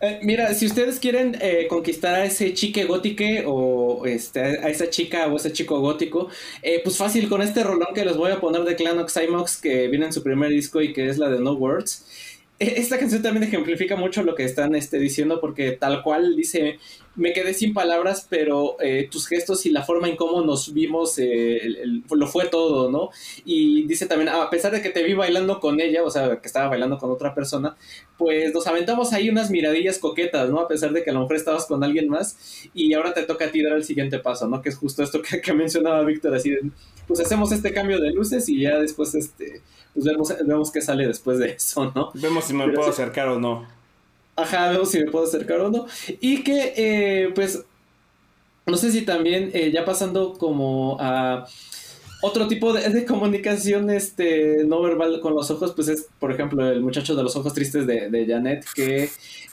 Eh, mira, si ustedes quieren eh, conquistar a ese chique gótique o este, a esa chica o ese chico gótico, eh, pues fácil con este rolón que les voy a poner de Clan Oxymox que viene en su primer disco y que es la de No Words. E, esta canción también ejemplifica mucho lo que están este, diciendo porque tal cual dice, me quedé sin palabras, pero eh, tus gestos y la forma en cómo nos vimos eh, lo fue todo, ¿no? Y dice también, a pesar de que te vi bailando con ella, o sea, que estaba bailando con otra persona, pues nos aventamos ahí unas miradillas coquetas, ¿no? A pesar de que a lo mejor estabas con alguien más y ahora te toca a ti dar el siguiente paso, ¿no? Que es justo esto que, que mencionaba Víctor, así, pues hacemos este cambio de luces y ya después, este, pues vemos, vemos qué sale después de eso, ¿no? Vemos si me puedo acercar o no. Ajá, vemos si me puedo acercar o no. Y que, eh, pues, no sé si también eh, ya pasando como a otro tipo de, comunicación este, no verbal con los ojos, pues es, por ejemplo, el muchacho de los ojos tristes de, de Janet, que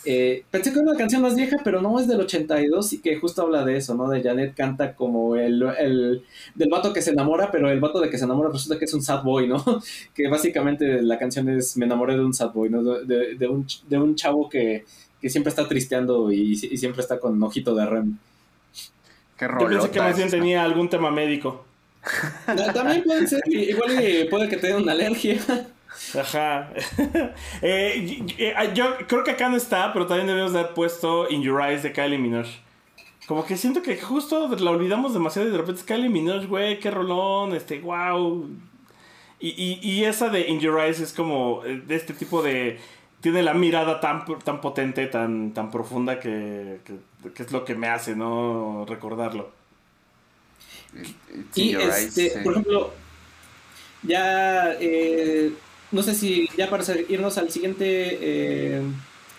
eh, pensé que era una canción más vieja, pero no es del 82 y que justo habla de eso, ¿no? De Janet canta como el, el del vato que se enamora, pero el vato de que se enamora resulta que es un sad boy, ¿no? (laughs) que básicamente la canción es Me enamoré de un sad boy, ¿no? De, de, un, de un chavo que, que siempre está tristeando y, y, siempre está con ojito de rem. Qué Yo pensé que más bien tenía algún tema médico. También puede ser, (laughs) igual puede que tenga una alergia. Ajá. (laughs) Eh, eh, yo creo que acá no está, pero también debemos de haber puesto In Your Eyes de Kylie Minogue. Como que siento que justo la olvidamos demasiado y de repente es Kylie Minogue, güey, qué rolón, este, wow. Y, y, esa de In Your Eyes es como eh, de este tipo de... Tiene la mirada tan, tan potente, tan, tan profunda que, que es lo que me hace, ¿no? Recordarlo. Y este, por ejemplo, ya eh, no sé si ya para irnos al siguiente eh,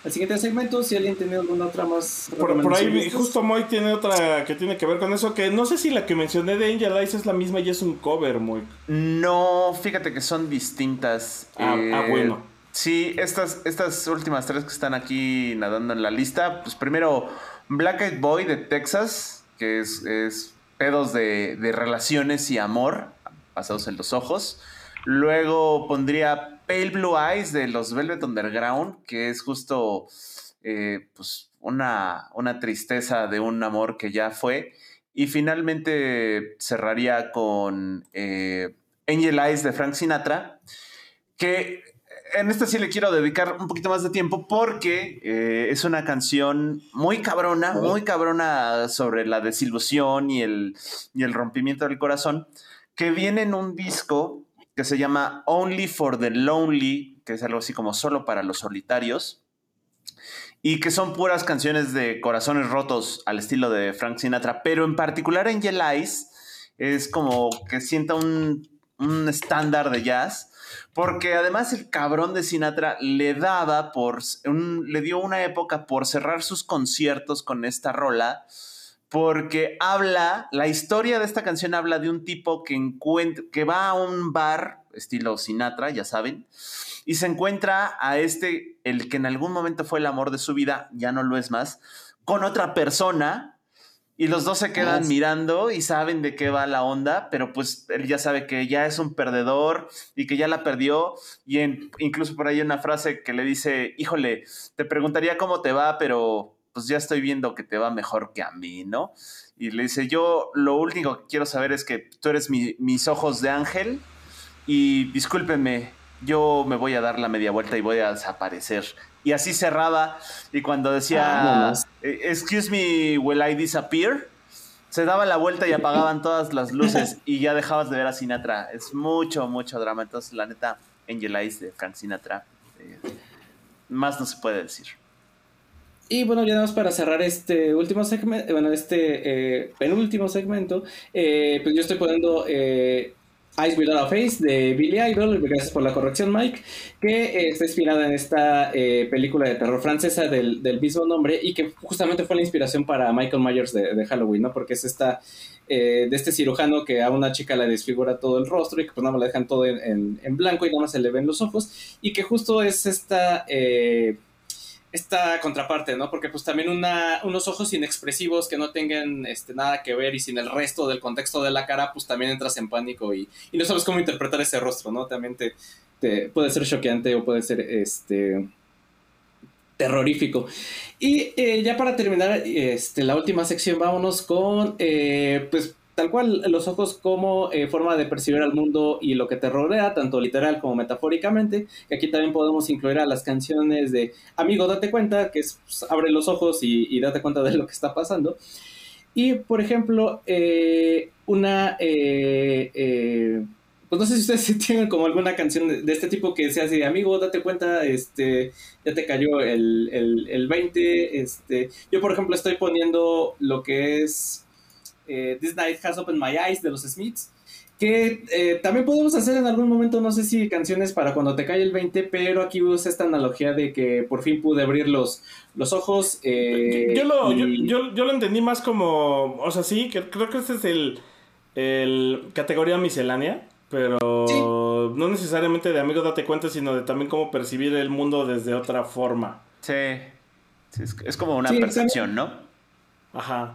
al siguiente segmento. Si alguien tiene alguna otra más. Por, ahí, justo Moy tiene otra que tiene que ver con eso. Que no sé si la que mencioné de Angel Eyes es la misma y es un cover, Moy. No, fíjate que son distintas. Ah, ah eh, bueno. Sí, estas, estas últimas tres que están aquí nadando en la lista. Pues primero, Black Eyed Boy de Texas, que es, es pedos de, relaciones y amor pasados en los ojos. Luego pondría Pale Blue Eyes de los Velvet Underground, que es justo eh, pues una, una tristeza de un amor que ya fue. Y finalmente cerraría con eh, Angel Eyes de Frank Sinatra, que en esta sí le quiero dedicar un poquito más de tiempo porque eh, es una canción muy cabrona, muy cabrona sobre la desilusión y el, y el rompimiento del corazón, que viene en un disco que se llama Only for the Lonely, que es algo así como solo para los solitarios, y que son puras canciones de corazones rotos al estilo de Frank Sinatra, pero en particular Angel Eyes es como que sienta un, un estándar de jazz, porque además el cabrón de Sinatra le daba por, le dio una época por cerrar sus conciertos con esta rola, porque habla, la historia de esta canción habla de un tipo que, encuentra, que va a un bar, estilo Sinatra, ya saben, y se encuentra a este, el que en algún momento fue el amor de su vida, ya no lo es más, con otra persona, y los dos se quedan mirando y saben de qué va la onda, pero pues él ya sabe que ya es un perdedor y que ya la perdió, y incluso por ahí hay una frase que le dice, híjole, te preguntaría cómo te va, pero pues ya estoy viendo que te va mejor que a mí, ¿no? Y le dice, yo lo único que quiero saber es que tú eres mis ojos de ángel y discúlpenme, yo me voy a dar la media vuelta y voy a desaparecer. Y así cerraba y cuando decía, ah, eh, excuse me, will I disappear? Se daba la vuelta y apagaban todas las luces y ya dejabas de ver a Sinatra. Es mucho, mucho drama. Entonces, la neta, Angel Eyes de Frank Sinatra, eh, más no se puede decir. Y bueno, ya nada más para cerrar este último segmento, bueno, este eh, penúltimo segmento, eh, pues yo estoy poniendo eh, Eyes Without a Face de Billy Idol, gracias por la corrección Mike, que está inspirada en esta película de terror francesa del, mismo nombre y que justamente fue la inspiración para Michael Myers de, Halloween, ¿no? Porque es esta, de este cirujano que a una chica le desfigura todo el rostro y que pues nada más le dejan todo en, en, blanco y nada más se le ven los ojos y que justo es esta esta contraparte, ¿no? Porque pues también unos ojos inexpresivos que no tengan este, nada que ver y sin el resto del contexto de la cara, pues también entras en pánico y, no sabes cómo interpretar ese rostro, ¿no? También te, puede ser choqueante o puede ser este terrorífico. Y eh, ya para terminar este, la última sección, vámonos con eh, pues tal cual los ojos como eh, forma de percibir al mundo y lo que te rodea, tanto literal como metafóricamente, aquí también podemos incluir a las canciones de Amigo, date cuenta, que es pues, abre los ojos y, date cuenta de lo que está pasando. Y, por ejemplo, eh, una... Eh, pues no sé si ustedes (laughs) tienen como alguna canción de, este tipo que sea así, amigo, date cuenta, este, ya te cayó el, el, el 20, este, yo por ejemplo estoy poniendo lo que es eh, This Night Has Opened My Eyes de los Smiths, que eh, también podemos hacer en algún momento, no sé si canciones para cuando te cae el 20, pero aquí usa esta analogía de que por fin pude abrir los, los ojos. Eh, yo, lo, yo, yo, lo entendí más como, o sea, sí, que, creo que este es el, el categoría miscelánea, pero no necesariamente de amigo date cuenta, sino de también cómo percibir el mundo desde otra forma. Sí, es, como una percepción, ¿no?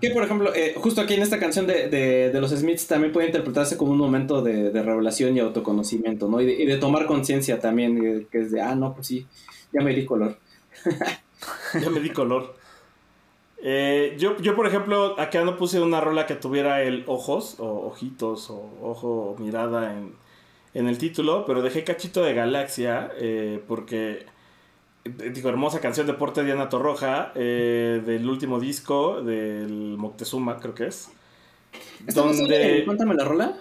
Que por ejemplo, eh, justo aquí en esta canción de, los Smiths también puede interpretarse como un momento de, revelación y autoconocimiento, ¿no? Y de, tomar conciencia también, eh, que es de, ah, no, pues sí, ya me di color. (laughs) ya me di color. Eh, yo, yo, por ejemplo, acá no puse una rola que tuviera el ojos, o ojitos, o ojo, o mirada en, en el título, pero dejé cachito de galaxia, porque digo, hermosa canción de Porte Diana Torroja, eh, del último disco del Moctezuma, creo que es. Donde... Cuéntame la rola.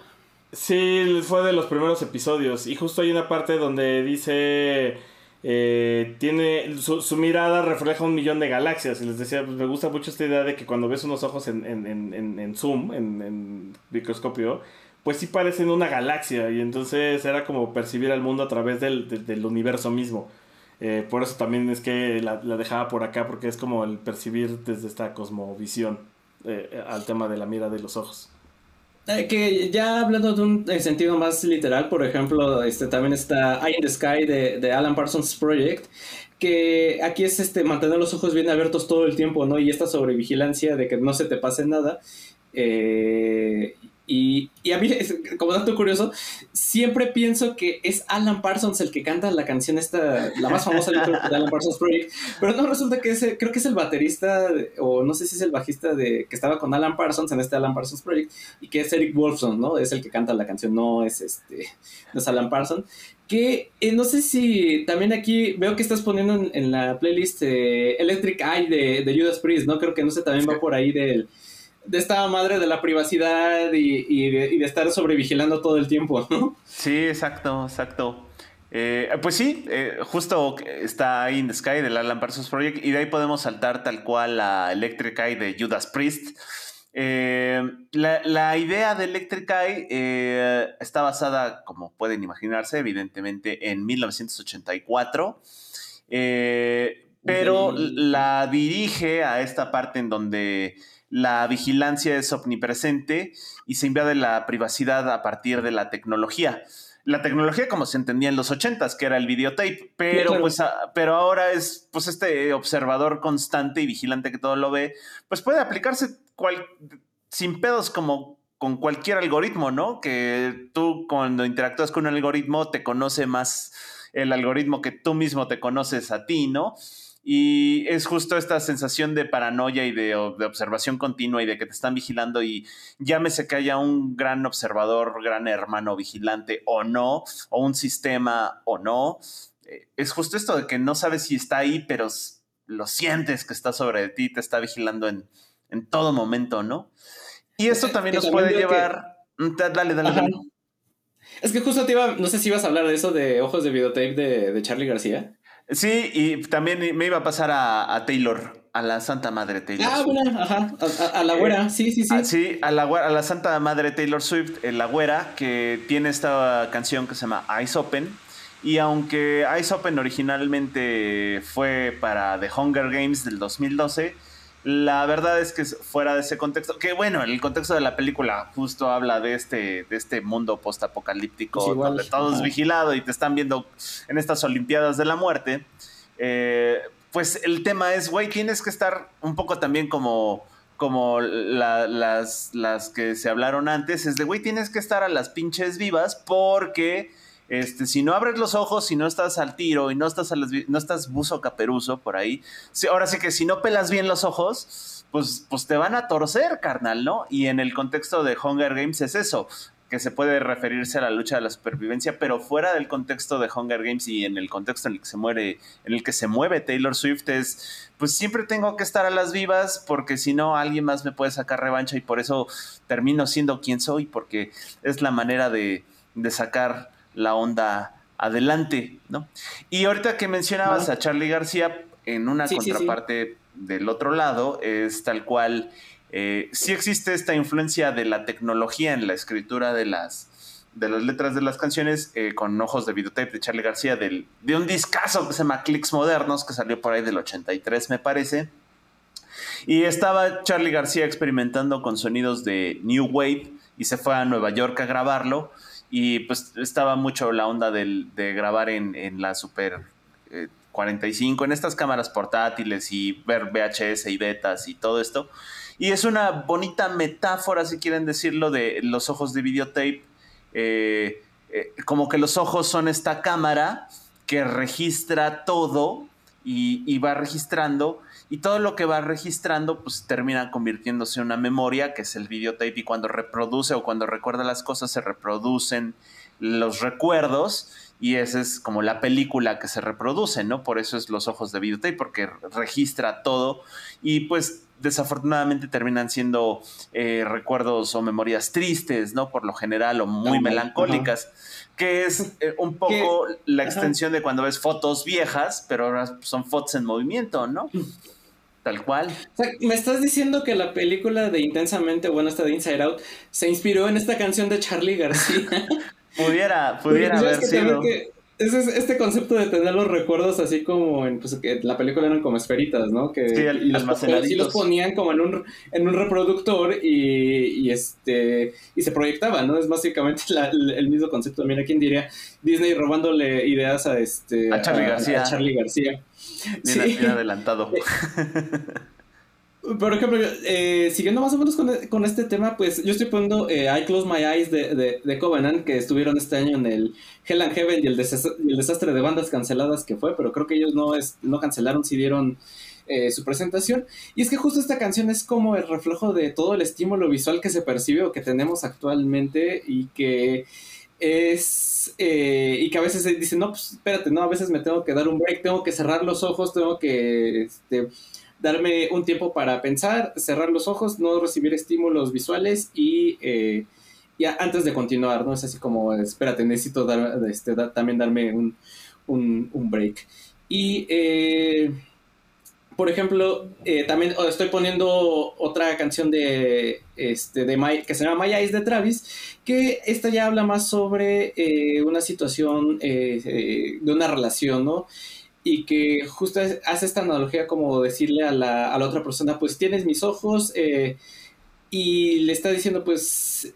Sí, fue de los primeros episodios. Y justo hay una parte donde dice. Eh, tiene su, mirada refleja un millón de galaxias y les decía pues me gusta mucho esta idea de que cuando ves unos ojos en, en, zoom en, microscopio pues sí parecen una galaxia y entonces era como percibir al mundo a través del universo mismo Eh, por eso también es que la, dejaba por acá, porque es como el percibir desde esta cosmovisión eh, al tema de la mira de los ojos. Eh, que ya hablando de un sentido más literal, por ejemplo, este también está Eye in the Sky de, de Alan Parsons Project, que aquí es este mantener los ojos bien abiertos todo el tiempo, ¿no? Y esta sobrevigilancia de que no se te pase nada. Y, a mí, como dato curioso, siempre pienso que es Alan Parsons el que canta la canción esta, la más famosa de Alan Parsons Project, pero no, resulta que es, creo que es el baterista, o no sé si es el bajista de que estaba con Alan Parsons en este Alan Parsons Project, y que es Eric Wolfson, ¿no? Es el que canta la canción, no es este, no es Alan Parsons. Que eh, no sé si también aquí veo que estás poniendo en, la playlist eh, Electric Eye de, de, Judas Priest, ¿no? Creo que no sé, también va por ahí del de esta madre de la privacidad y, de, estar sobrevigilando todo el tiempo, ¿no? Sí, exacto, exacto. Eh, pues sí, eh, justo está ahí in the Sky del Alan Parsons Project y de ahí podemos saltar tal cual a Electric Eye de Judas Priest. Eh, la, idea de Electric Eye está basada, como pueden imaginarse, evidentemente en 1984, pero la dirige a esta parte en donde la vigilancia es omnipresente y se invade la privacidad a partir de la tecnología. La tecnología como se entendía en los ochentas, que era el videotape, pero, pues, pero ahora es pues este observador constante y vigilante que todo lo ve, pues puede aplicarse sin pedos como con cualquier algoritmo, ¿no? Que tú cuando interactúas con un algoritmo te conoce más el algoritmo que tú mismo te conoces a ti, ¿no? Y es justo esta sensación de paranoia y de, observación continua y de que te están vigilando y llámese que haya un gran observador, gran hermano vigilante o no, o un sistema o no. Eh, es justo esto de que no sabes si está ahí, pero lo sientes que está sobre ti, te está vigilando en, todo momento, ¿no? Y esto también nos puede llevar... Mm, dale, dale, dale. Es que justo te iba, no sé si ibas a hablar de eso de ojos de videotape de, de Charlie García. Sí, y también me iba a pasar a, Taylor, a la Santa Madre Taylor. Ah, bueno, ajá, a, la güera, sí, sí, sí. Ah, sí, a la, a la Santa Madre Taylor Swift, la güera, que tiene esta canción que se llama Eyes Open. Y aunque Eyes Open originalmente fue para The Hunger Games del 2012, la verdad es que fuera de ese contexto, que bueno, el contexto de la película justo habla de este, de este mundo postapocalíptico pues donde todo es vigilado y te están viendo en estas Olimpiadas de la Muerte. Eh, pues el tema es, güey, tienes que estar un poco también como, como las, las que se hablaron antes, es de, güey, tienes que estar a las pinches vivas porque este, si no abres los ojos, si no estás al tiro y no estás, a no estás buzo caperuso por ahí, ahora sí que si no pelas bien los ojos, pues, pues te van a torcer, carnal, ¿no? Y en el contexto de Hunger Games es eso, que se puede referirse a la lucha de la supervivencia, pero fuera del contexto de Hunger Games y en el contexto en el que se muere, en el que se mueve Taylor Swift es, pues siempre tengo que estar a las vivas porque si no alguien más me puede sacar revancha y por eso termino siendo quien soy porque es la manera de, de sacar la onda adelante, ¿no? Y ahorita que mencionabas a Charlie García, en una contraparte del otro lado, es tal cual, eh, sí existe esta influencia de la tecnología en la escritura de las, de las letras de las canciones, eh, con ojos de videotape de Charlie García, del, de un discazo que se llama Clicks Modernos, que salió por ahí del 83, me parece. Y estaba Charlie García experimentando con sonidos de New Wave y se fue a Nueva York a grabarlo y pues estaba mucho la onda de grabar en, la Super 45, eh, en estas cámaras portátiles y ver VHS y betas y todo esto. Y es una bonita metáfora, si quieren decirlo, de los ojos de videotape. Eh, eh, como que los ojos son esta cámara que registra todo y, y va registrando y todo lo que va registrando pues termina convirtiéndose en una memoria que es el videotape y cuando reproduce o cuando recuerda las cosas se reproducen los recuerdos y esa es como la película que se reproduce, ¿no? Por eso es los ojos de videotape porque registra todo y pues desafortunadamente terminan siendo eh, recuerdos o memorias tristes, ¿no? Por lo general o muy melancólicas, que es eh, un poco la extensión de cuando ves fotos viejas, pero ahora son fotos en movimiento, ¿no? Tal cual. O sea, me estás diciendo que la película de Intensamente, bueno, esta de Inside Out, se inspiró en esta canción de Charlie García. (laughs) pudiera, pudiera haber sido. Es, este concepto de tener los recuerdos así como en, pues, que la película eran como esferitas, ¿no? Que, sí, y los, los ponían como en un, en un reproductor y, este y se proyectaban, ¿no? Es básicamente el mismo concepto. Mira, ¿quién diría? Disney robándole ideas a este a Charlie García. A Charlie García. Bien, adelantado. (laughs) Por ejemplo, eh, siguiendo más o menos con, este tema, pues yo estoy poniendo eh, I Close My Eyes de, de, Covenant, que estuvieron este año en el Hell and Heaven y el, desastre, de bandas canceladas que fue, pero creo que ellos no, es, no cancelaron, sí dieron eh, su presentación. Y es que justo esta canción es como el reflejo de todo el estímulo visual que se percibe o que tenemos actualmente y que es y que a veces se dice, no, pues espérate, no, a veces me tengo que dar un break, tengo que cerrar los ojos, tengo que este, darme un tiempo para pensar, cerrar los ojos, no recibir estímulos visuales y, eh, antes de continuar, ¿no? Es así como, espérate, necesito dar, este, también darme un, break. Y, eh, por ejemplo, eh, también estoy poniendo otra canción de, este, de que se llama My Eyes de Travis, que esta ya habla más sobre una situación de una relación, ¿no? Y que justo hace esta analogía como decirle a la, a la otra persona, pues tienes mis ojos eh, y le está diciendo, pues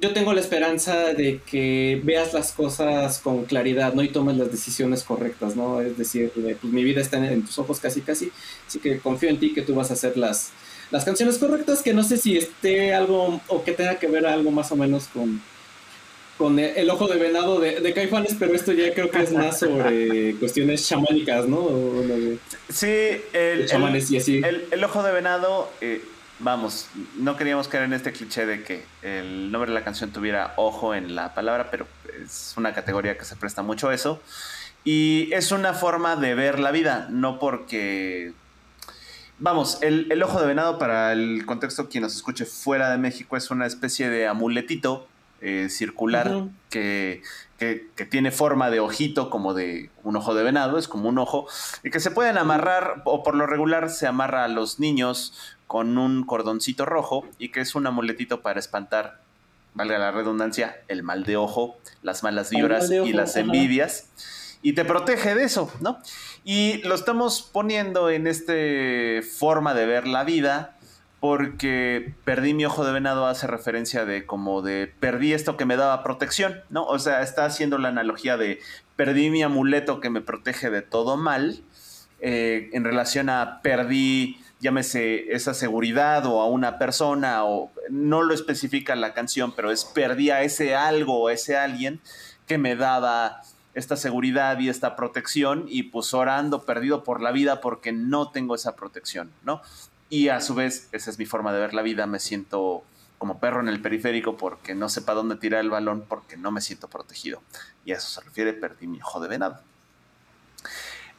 yo tengo la esperanza de que veas las cosas con claridad, ¿no? Y tomes las decisiones correctas, ¿no? Es decir, pues mi vida está en, tus ojos casi casi, así que confío en ti que tú vas a hacer las, las canciones correctas, que no sé si esté algo o que tenga que ver algo más o menos con, con el, ojo de venado de, de, Caifanes, pero esto ya creo que es (laughs) más sobre cuestiones chamánicas, ¿no? sí, el, el, ojo de venado, eh, vamos, no queríamos caer en este cliché de que el nombre de la canción tuviera ojo en la palabra, pero es una categoría que se presta mucho a eso. Y es una forma de ver la vida, no porque Vamos, el, el, ojo de venado para el contexto quien nos escuche fuera de México es una especie de amuletito eh, circular que, tiene forma de ojito, como de un ojo de venado, es como un ojo, y que se pueden amarrar, o por lo regular se amarra a los niños con un cordoncito rojo, y que es un amuletito para espantar, valga la redundancia, el mal de ojo, las malas vibras y las envidias. Y te protege de eso, ¿no? Y lo estamos poniendo en esta forma de ver la vida, porque perdí mi ojo de venado hace referencia de como de perdí esto que me daba protección, ¿no? O sea, está haciendo la analogía de perdí mi amuleto que me protege de todo mal eh, en relación a perdí, llámese esa seguridad o a una persona o no lo especifica la canción, pero es perdí a ese algo o ese alguien que me daba esta seguridad y esta protección y pues orando perdido por la vida porque no tengo esa protección, ¿no? Y a su vez, esa es mi forma de ver la vida, me siento como perro en el periférico porque no sepa dónde tirar el balón porque no me siento protegido. Y a eso se refiere, perdí mi ojo de venado.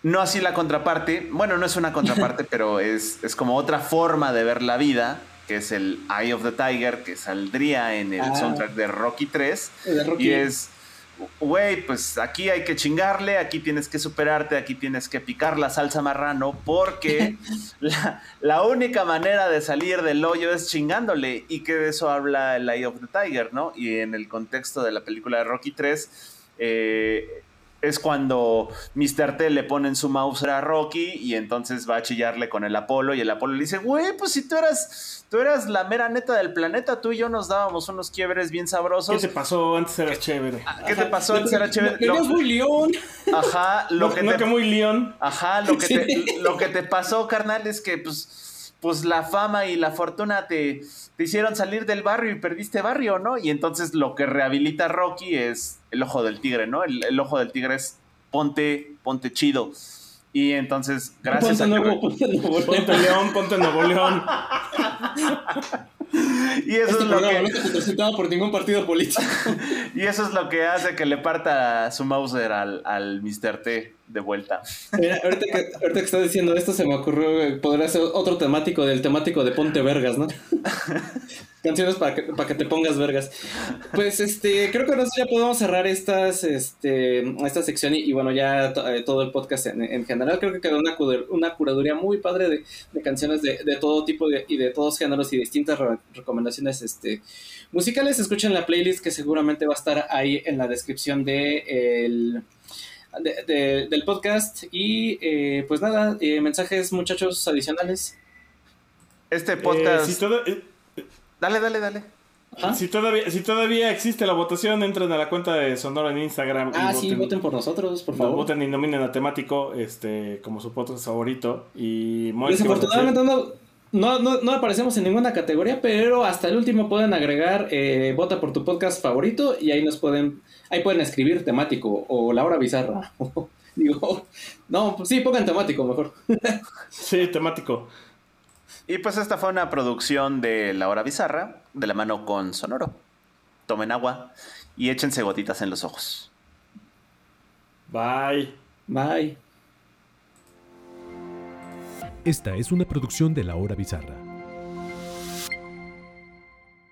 No así la contraparte, bueno, no es una contraparte, (laughs) pero es, es, como otra forma de ver la vida, que es el Eye of the Tiger, que saldría en el ah. soundtrack de Rocky 3. Y es güey, pues aquí hay que chingarle, aquí tienes que superarte, aquí tienes que picar la salsa marrano, porque (laughs) la, única manera de salir del hoyo es chingándole, y que de eso habla el Eye of the Tiger, ¿no? Y en el contexto de la película de Rocky 3, eh, es cuando Mr. T le pone en su mouse a Rocky y entonces va a chillarle con el Apolo y el Apolo le dice, güey, pues si tú eras, tú eras la mera neta del planeta, tú y yo nos dábamos unos quiebres bien sabrosos. ¿Qué te pasó? Antes era chévere. Ah, ¿Qué te pasó? Antes era chévere. Lo, muy león. Ajá, lo que te, muy león. Ajá, lo que, te, lo que te pasó, carnal, es que pues, pues la fama y la fortuna te te hicieron salir del barrio y perdiste barrio, ¿no? Y entonces lo que rehabilita Rocky es el ojo del tigre, ¿no? El, ojo del tigre es ponte, ponte chido. Y entonces, gracias a nuevo, ponte, nuevo ponte León, ponte Nuevo León. (laughs) (laughs) y eso este es lo que no por ningún partido político. (laughs) y eso es lo que hace que le parta su Mauser al, al Mr. T de vuelta. Mira, ahorita que, ahorita que estás diciendo esto, se me ocurrió, podría ser otro temático del temático de Ponte Vergas, ¿no? (laughs) Canciones para que, para que te pongas vergas. Pues este, creo que ahora ya podemos cerrar estas, este, esta sección y, bueno, ya eh, todo el podcast en, general. Creo que quedó una, una curaduría muy padre de, de canciones de, de, todo tipo y de todos géneros y distintas recomendaciones este, musicales. Escuchen la playlist que seguramente va a estar ahí en la descripción de el del podcast. Y eh, pues nada, eh, mensajes, muchachos, adicionales. Este podcast. Dale, dale, dale. Si todavía, si todavía existe la votación, entren a la cuenta de Sonoro en Instagram. Ah, sí, voten, por nosotros, por favor. Voten y nominen a temático este, como su podcast favorito. Y Desafortunadamente no, no, no, aparecemos en ninguna categoría, pero hasta el último pueden agregar eh, vota por tu podcast favorito y ahí nos pueden, ahí pueden escribir temático o la hora bizarra. (laughs) Digo, no, sí, pongan temático mejor. sí, temático. Y pues esta fue una producción de La Hora Bizarra, de la mano con Sonoro. Tomen agua y échense gotitas en los ojos. Bye. Bye. Esta es una producción de La Hora Bizarra.